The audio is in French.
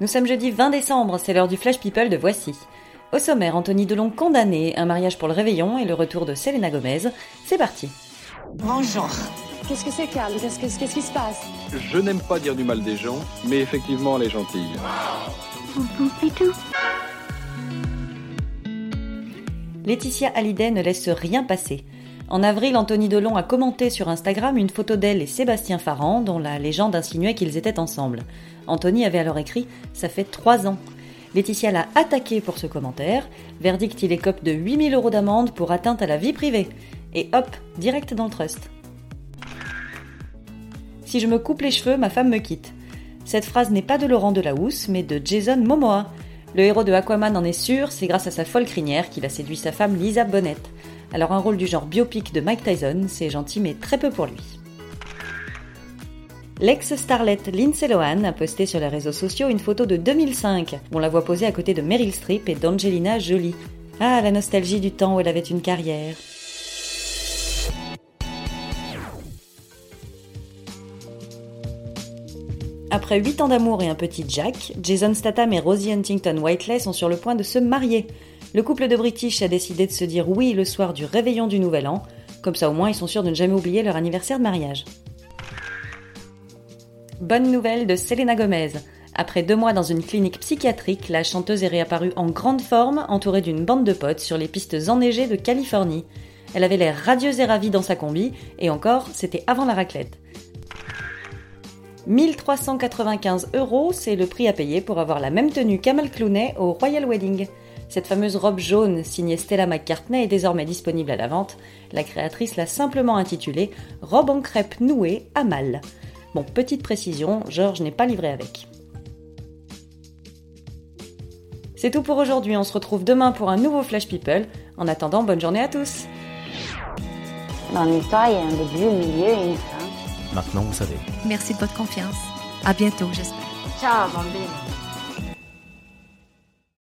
Nous sommes jeudi 20 décembre, c'est l'heure du Flash People de Voici. Au sommaire, Anthony Delon condamné, un mariage pour le réveillon et le retour de Selena Gomez. C'est parti. Bonjour. Qu'est-ce que c'est, Carl Qu'est-ce que- qu'est-ce qui se passe? Je n'aime pas dire du mal des gens, mais effectivement, elle est gentille. Laetitia Hallyday ne laisse rien passer. En avril, Anthony Delon a commenté sur Instagram une photo d'elle et Sébastien Farran, dont la légende insinuait qu'ils étaient ensemble. Anthony avait alors écrit Ça fait trois ans. Laetitia l'a attaqué pour ce commentaire. Verdict, il écope de 8000 euros d'amende pour atteinte à la vie privée. Et hop, direct dans le trust. Si je me coupe les cheveux, ma femme me quitte. Cette phrase n'est pas de Laurent Delahousse, mais de Jason Momoa. Le héros de Aquaman en est sûr, c'est grâce à sa folle crinière qu'il a séduit sa femme Lisa Bonet. Alors un rôle du genre biopic de Mike Tyson, c'est gentil mais très peu pour lui. L'ex-starlette Lindsay Lohan a posté sur les réseaux sociaux une photo de 2005. On la voit posée à côté de Meryl Streep et d'Angelina Jolie. Ah, la nostalgie du temps où elle avait une carrière. Après 8 ans d'amour et un petit Jack, Jason Statham et Rosie Huntington Whiteley sont sur le point de se marier. Le couple de British a décidé de se dire oui le soir du réveillon du Nouvel An, comme ça au moins ils sont sûrs de ne jamais oublier leur anniversaire de mariage. Bonne nouvelle de Selena Gomez. Après deux mois dans une clinique psychiatrique, la chanteuse est réapparue en grande forme, entourée d'une bande de potes sur les pistes enneigées de Californie. Elle avait l'air radieuse et ravie dans sa combi, et encore, c'était avant la raclette. 1395 euros, c'est le prix à payer pour avoir la même tenue qu'Amal Clooney au Royal Wedding. Cette fameuse robe jaune signée Stella McCartney est désormais disponible à la vente. La créatrice l'a simplement intitulée Robe en crêpe nouée Amal. Bon, petite précision, Georges n'est pas livré avec. C'est tout pour aujourd'hui, on se retrouve demain pour un nouveau Flash People. En attendant, bonne journée à tous Dans l'histoire, il y a un début, un milieu et une fin. Maintenant, vous savez. Merci de votre confiance. À bientôt, j'espère. Ciao, bambine.